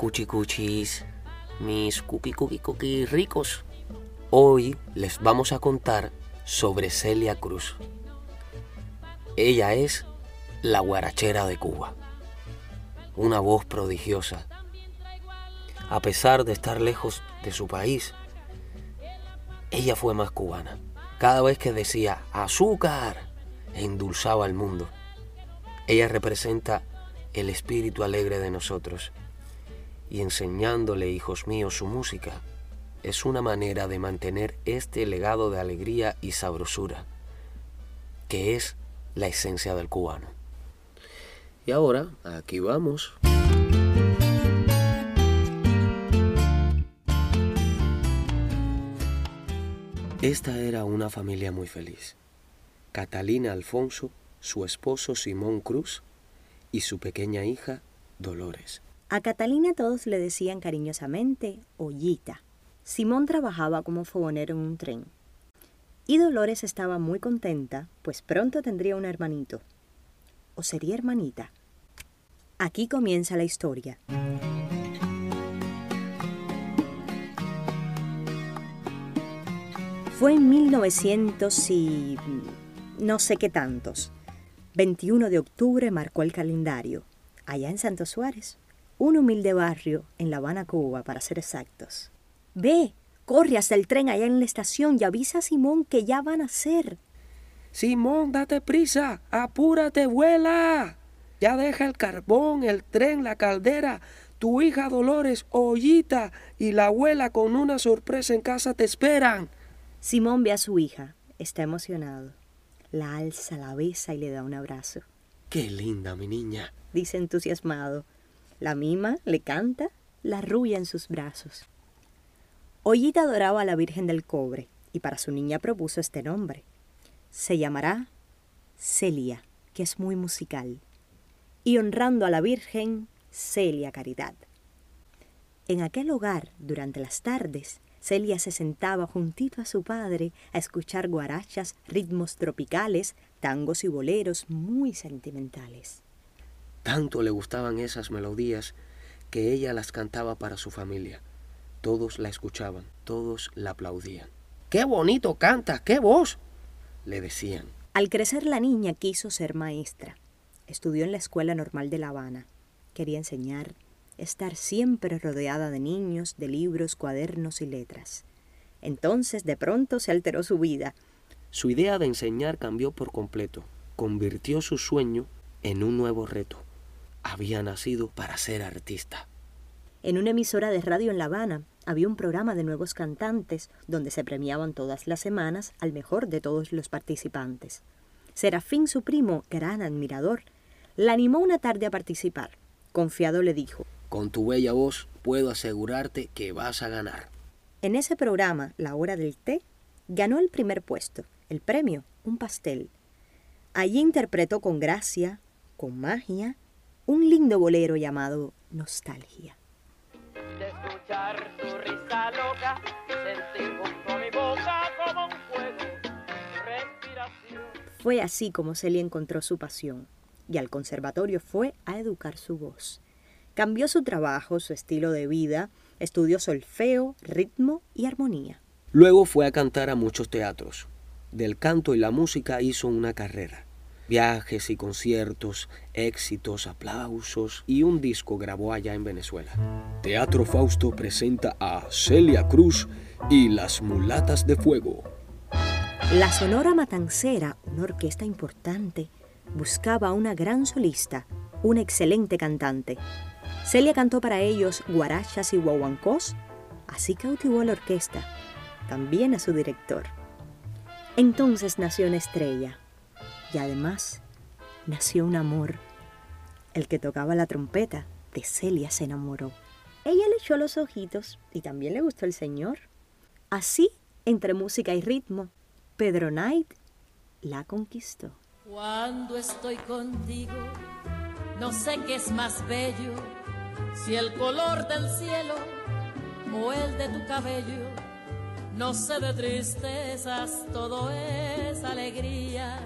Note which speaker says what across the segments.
Speaker 1: Cuchicuchis, mis cookie cookie cookie ricos. Hoy les vamos a contar sobre Celia Cruz. Ella es la guarachera de Cuba, una voz prodigiosa. A pesar de estar lejos de su país, ella fue más cubana. Cada vez que decía azúcar, endulzaba al mundo. Ella representa el espíritu alegre de nosotros y enseñándole, hijos míos, su música es una manera de mantener este legado de alegría y sabrosura, que es la esencia del cubano. Y ahora, aquí vamos. Esta era una familia muy feliz. Catalina Alfonso, su esposo Simón Cruz y su pequeña hija Dolores.
Speaker 2: A Catalina todos le decían cariñosamente Ollita. Simón trabajaba como fogonero en un tren. Y Dolores estaba muy contenta, pues pronto tendría un hermanito. ¿O sería hermanita? Aquí comienza la historia. Fue en 1900 y no sé qué tantos. 21 de octubre marcó el calendario, allá en Santo Suárez un humilde barrio en La Habana, Cuba, para ser exactos. Ve, corre hasta el tren allá en la estación y avisa a Simón que ya van a ser.
Speaker 1: Simón, date prisa, apúrate, vuela. Ya deja el carbón, el tren, la caldera. Tu hija Dolores, Ollita y la abuela con una sorpresa en casa te esperan.
Speaker 2: Simón ve a su hija, está emocionado. La alza, la besa y le da un abrazo.
Speaker 1: Qué linda, mi niña,
Speaker 2: dice entusiasmado. La mima le canta, la rubia en sus brazos. Ollita adoraba a la Virgen del Cobre y para su niña propuso este nombre. Se llamará Celia, que es muy musical, y honrando a la Virgen, Celia Caridad. En aquel hogar, durante las tardes, Celia se sentaba juntito a su padre a escuchar guarachas, ritmos tropicales, tangos y boleros muy sentimentales.
Speaker 1: Tanto le gustaban esas melodías que ella las cantaba para su familia. Todos la escuchaban, todos la aplaudían. ¡Qué bonito canta! ¡Qué voz! le decían.
Speaker 2: Al crecer la niña quiso ser maestra. Estudió en la Escuela Normal de La Habana. Quería enseñar, estar siempre rodeada de niños, de libros, cuadernos y letras. Entonces de pronto se alteró su vida.
Speaker 1: Su idea de enseñar cambió por completo. Convirtió su sueño en un nuevo reto había nacido para ser artista.
Speaker 2: En una emisora de radio en La Habana había un programa de nuevos cantantes donde se premiaban todas las semanas al mejor de todos los participantes. Serafín, su primo, gran admirador, la animó una tarde a participar. Confiado le dijo,
Speaker 1: Con tu bella voz puedo asegurarte que vas a ganar.
Speaker 2: En ese programa, La Hora del Té, ganó el primer puesto, el premio, un pastel. Allí interpretó con gracia, con magia un lindo bolero llamado Nostalgia. Fue así como Celia encontró su pasión y al conservatorio fue a educar su voz. Cambió su trabajo, su estilo de vida, estudió solfeo, ritmo y armonía.
Speaker 1: Luego fue a cantar a muchos teatros. Del canto y la música hizo una carrera viajes y conciertos, éxitos, aplausos y un disco grabó allá en Venezuela. Teatro Fausto presenta a Celia Cruz y las Mulatas de Fuego.
Speaker 2: La Sonora Matancera, una orquesta importante, buscaba una gran solista, un excelente cantante. Celia cantó para ellos guarachas y guaguancós, así cautivó a la orquesta, también a su director. Entonces nació una estrella, y además nació un amor. El que tocaba la trompeta de Celia se enamoró. Ella le echó los ojitos y también le gustó el señor. Así, entre música y ritmo, Pedro Knight la conquistó.
Speaker 3: Cuando estoy contigo, no sé qué es más bello, si el color del cielo o el de tu cabello. No sé de tristezas, todo es alegría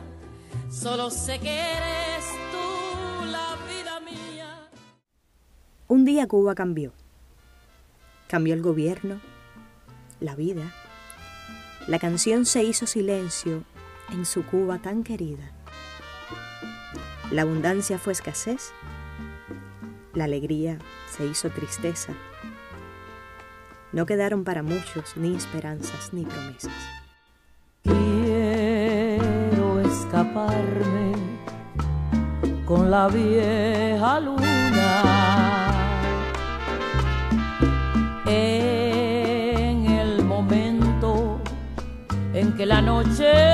Speaker 3: Solo sé que eres tú la vida mía.
Speaker 2: Un día Cuba cambió. Cambió el gobierno, la vida. La canción se hizo silencio en su Cuba tan querida. La abundancia fue escasez, la alegría se hizo tristeza. No quedaron para muchos ni esperanzas ni promesas.
Speaker 3: Escaparme con la vieja luna. En el momento en que la noche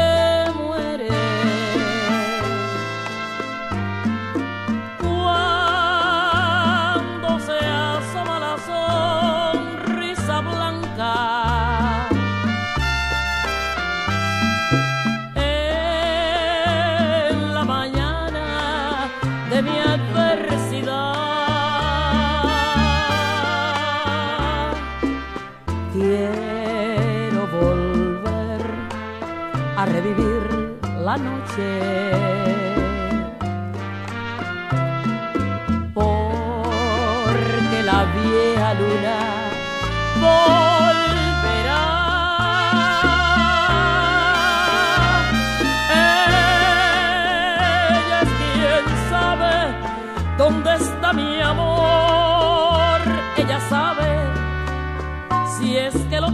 Speaker 3: Quiero volver a revivir la noche. Porque la vieja luna lo.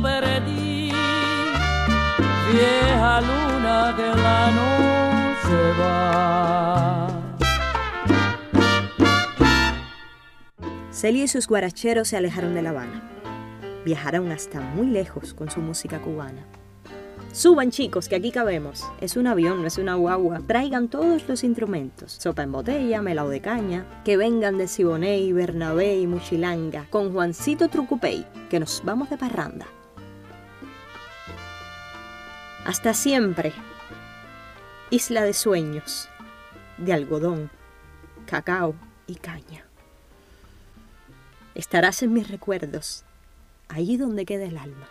Speaker 3: Vieja luna que la noche va.
Speaker 2: Celia y sus guaracheros se alejaron de La Habana. Viajaron hasta muy lejos con su música cubana. Suban chicos, que aquí cabemos. Es un avión, no es una guagua. Traigan todos los instrumentos. Sopa en botella, melao de caña. Que vengan de Siboney, Bernabé y Muchilanga. Con Juancito Trucupey, que nos vamos de parranda. Hasta siempre. Isla de sueños. De algodón, cacao y caña. Estarás en mis recuerdos, allí donde queda el alma.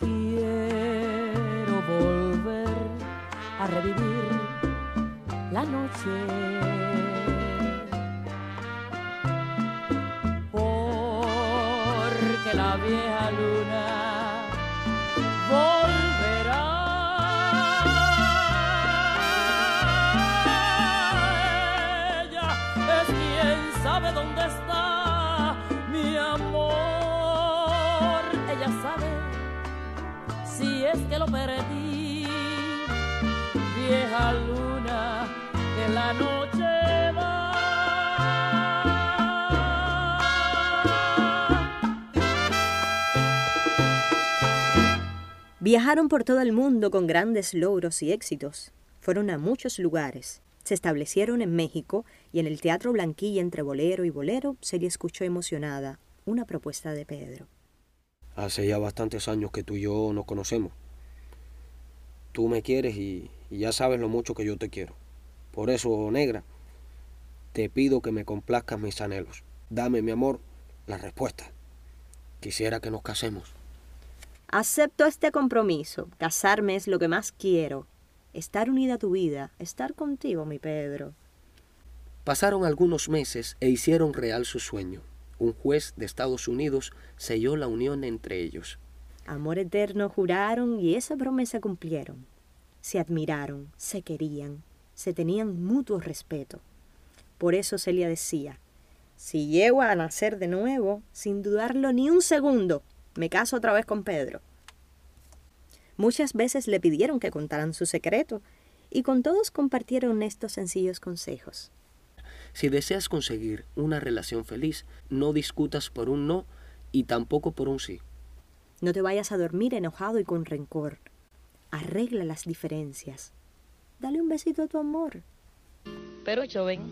Speaker 3: Quiero volver a revivir la noche. Vieja luna volverá. Ella es quien sabe dónde está mi amor. Ella sabe si es que lo perdí. Vieja luna que la noche
Speaker 2: Viajaron por todo el mundo con grandes logros y éxitos. Fueron a muchos lugares. Se establecieron en México y en el Teatro Blanquilla entre bolero y bolero se le escuchó emocionada una propuesta de Pedro.
Speaker 1: Hace ya bastantes años que tú y yo nos conocemos. Tú me quieres y, y ya sabes lo mucho que yo te quiero. Por eso, negra, te pido que me complazcas mis anhelos. Dame, mi amor, la respuesta. Quisiera que nos casemos.
Speaker 2: Acepto este compromiso. Casarme es lo que más quiero. Estar unida a tu vida, estar contigo, mi Pedro.
Speaker 1: Pasaron algunos meses e hicieron real su sueño. Un juez de Estados Unidos selló la unión entre ellos.
Speaker 2: Amor eterno juraron y esa promesa cumplieron. Se admiraron, se querían, se tenían mutuo respeto. Por eso Celia decía, si llego a nacer de nuevo, sin dudarlo ni un segundo, me caso otra vez con Pedro. Muchas veces le pidieron que contaran su secreto y con todos compartieron estos sencillos consejos.
Speaker 1: Si deseas conseguir una relación feliz, no discutas por un no y tampoco por un sí.
Speaker 2: No te vayas a dormir enojado y con rencor. Arregla las diferencias. Dale un besito a tu amor.
Speaker 4: Pero ven.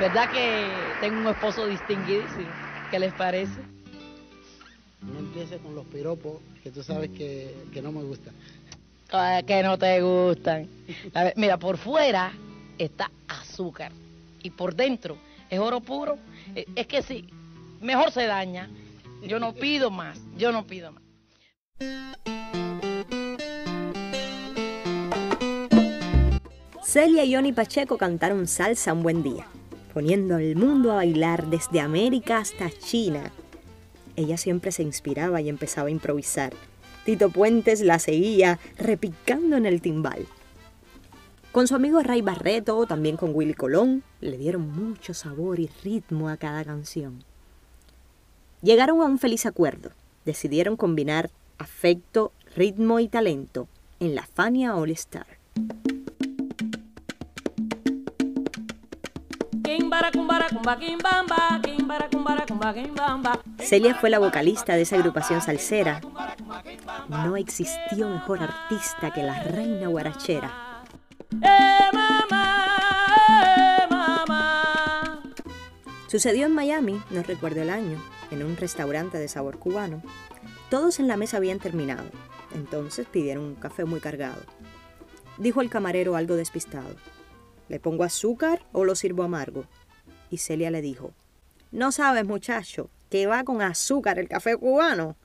Speaker 4: ¿Verdad que tengo un esposo distinguidísimo? ¿Qué les parece?
Speaker 5: No empieces con los piropos que tú sabes que, que no me gustan.
Speaker 4: Ah, que no te gustan. A ver, mira, por fuera está azúcar y por dentro es oro puro. Eh, Es que sí, mejor se daña. Yo no pido más, yo no pido más.
Speaker 2: Celia y Johnny Pacheco cantaron salsa un buen día, poniendo al mundo a bailar desde América hasta China. Ella siempre se inspiraba y empezaba a improvisar. Tito Puentes la seguía repicando en el timbal. Con su amigo Ray Barreto, también con Willy Colón, le dieron mucho sabor y ritmo a cada canción. Llegaron a un feliz acuerdo. Decidieron combinar afecto, ritmo y talento en la Fania All Star. Celia fue la vocalista de esa agrupación salsera. No existió mejor artista que la reina guarachera. Sucedió en Miami, no recuerdo el año, en un restaurante de sabor cubano. Todos en la mesa habían terminado, entonces pidieron un café muy cargado. Dijo el camarero algo despistado. ¿Le pongo azúcar o lo sirvo amargo? Y Celia le dijo, no sabes muchacho, que va con azúcar el café cubano.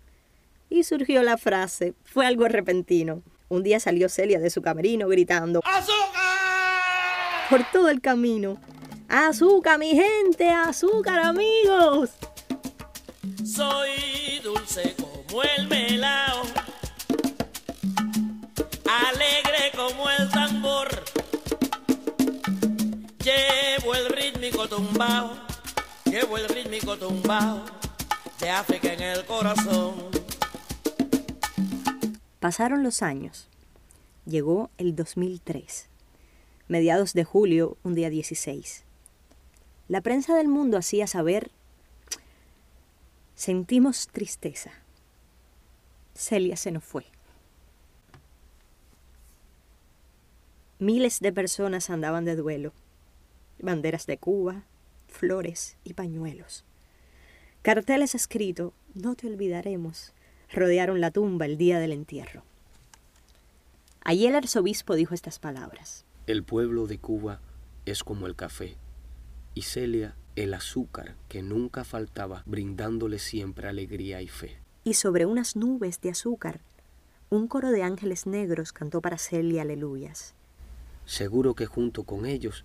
Speaker 2: Y surgió la frase, fue algo repentino. Un día salió Celia de su camerino gritando, ¡Azúcar! Por todo el camino. ¡Azúcar, mi gente! ¡Azúcar, amigos!
Speaker 6: Soy dulce como el melao, alegre Llevo el rítmico tumbao, llevo el rítmico tumbao de África en el corazón.
Speaker 2: Pasaron los años. Llegó el 2003. Mediados de julio, un día 16. La prensa del mundo hacía saber, sentimos tristeza. Celia se nos fue. Miles de personas andaban de duelo banderas de Cuba, flores y pañuelos. Carteles escritos, no te olvidaremos, rodearon la tumba el día del entierro. Allí el arzobispo dijo estas palabras.
Speaker 1: El pueblo de Cuba es como el café y Celia el azúcar que nunca faltaba brindándole siempre alegría y fe.
Speaker 2: Y sobre unas nubes de azúcar, un coro de ángeles negros cantó para Celia aleluyas.
Speaker 1: Seguro que junto con ellos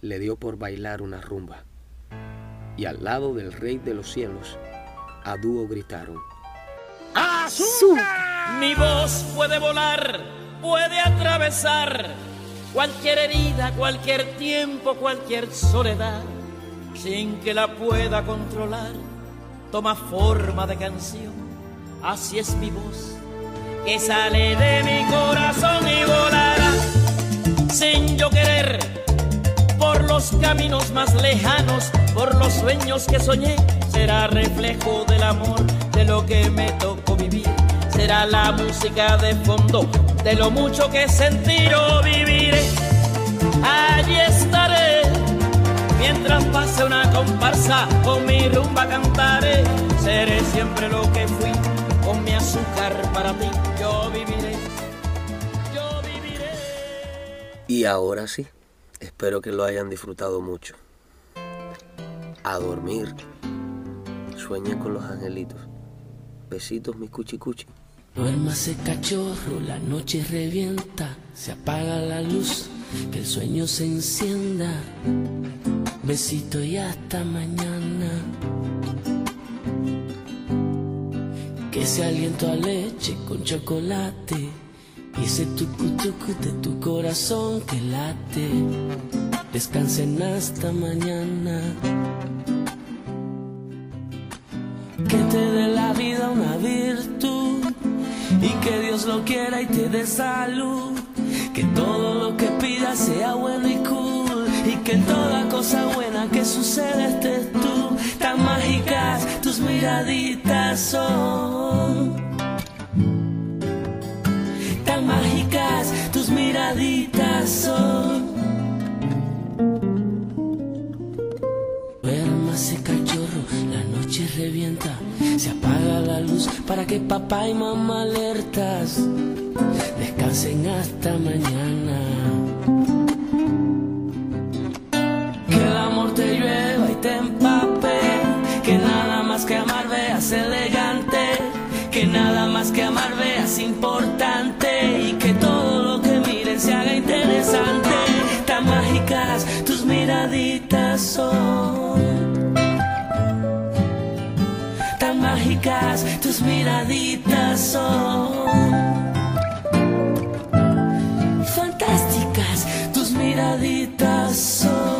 Speaker 1: le dio por bailar una rumba. Y al lado del Rey de los Cielos, a dúo gritaron.
Speaker 6: ¡Azúcar! Mi voz puede volar, puede atravesar cualquier herida, cualquier tiempo, cualquier soledad, sin que la pueda controlar. Toma forma de canción, así es mi voz, que sale de mi corazón y volará sin yo querer los caminos más lejanos, por los sueños que soñé, será reflejo del amor, de lo que me tocó vivir, será la música de fondo, de lo mucho que sentir o viviré. Allí estaré, mientras pase una comparsa, con mi rumba cantaré, seré siempre lo que fui, con mi azúcar para ti, yo viviré, yo viviré.
Speaker 1: Y ahora sí. Espero que lo hayan disfrutado mucho. A dormir. Sueña con los angelitos. Besitos, mis cuchicuchi.
Speaker 7: Duérmase cachorro, la noche revienta, se apaga la luz, que el sueño se encienda. Besito y hasta mañana. Que se aliento a leche con chocolate y ese tucu tucu de tu corazón que late. Descansen hasta mañana. Que te dé la vida una virtud y que Dios lo quiera y te dé salud. Que todo lo que pidas sea bueno y cool y que toda cosa buena que suceda estés tú. Tan mágicas tus miraditas son miraditas son. Duérmase cachorro, la noche revienta, se apaga la luz para que papá y mamá alertas descansen hasta mañana. tus miraditas son tan mágicas, tus miraditas son fantásticas, tus miraditas son.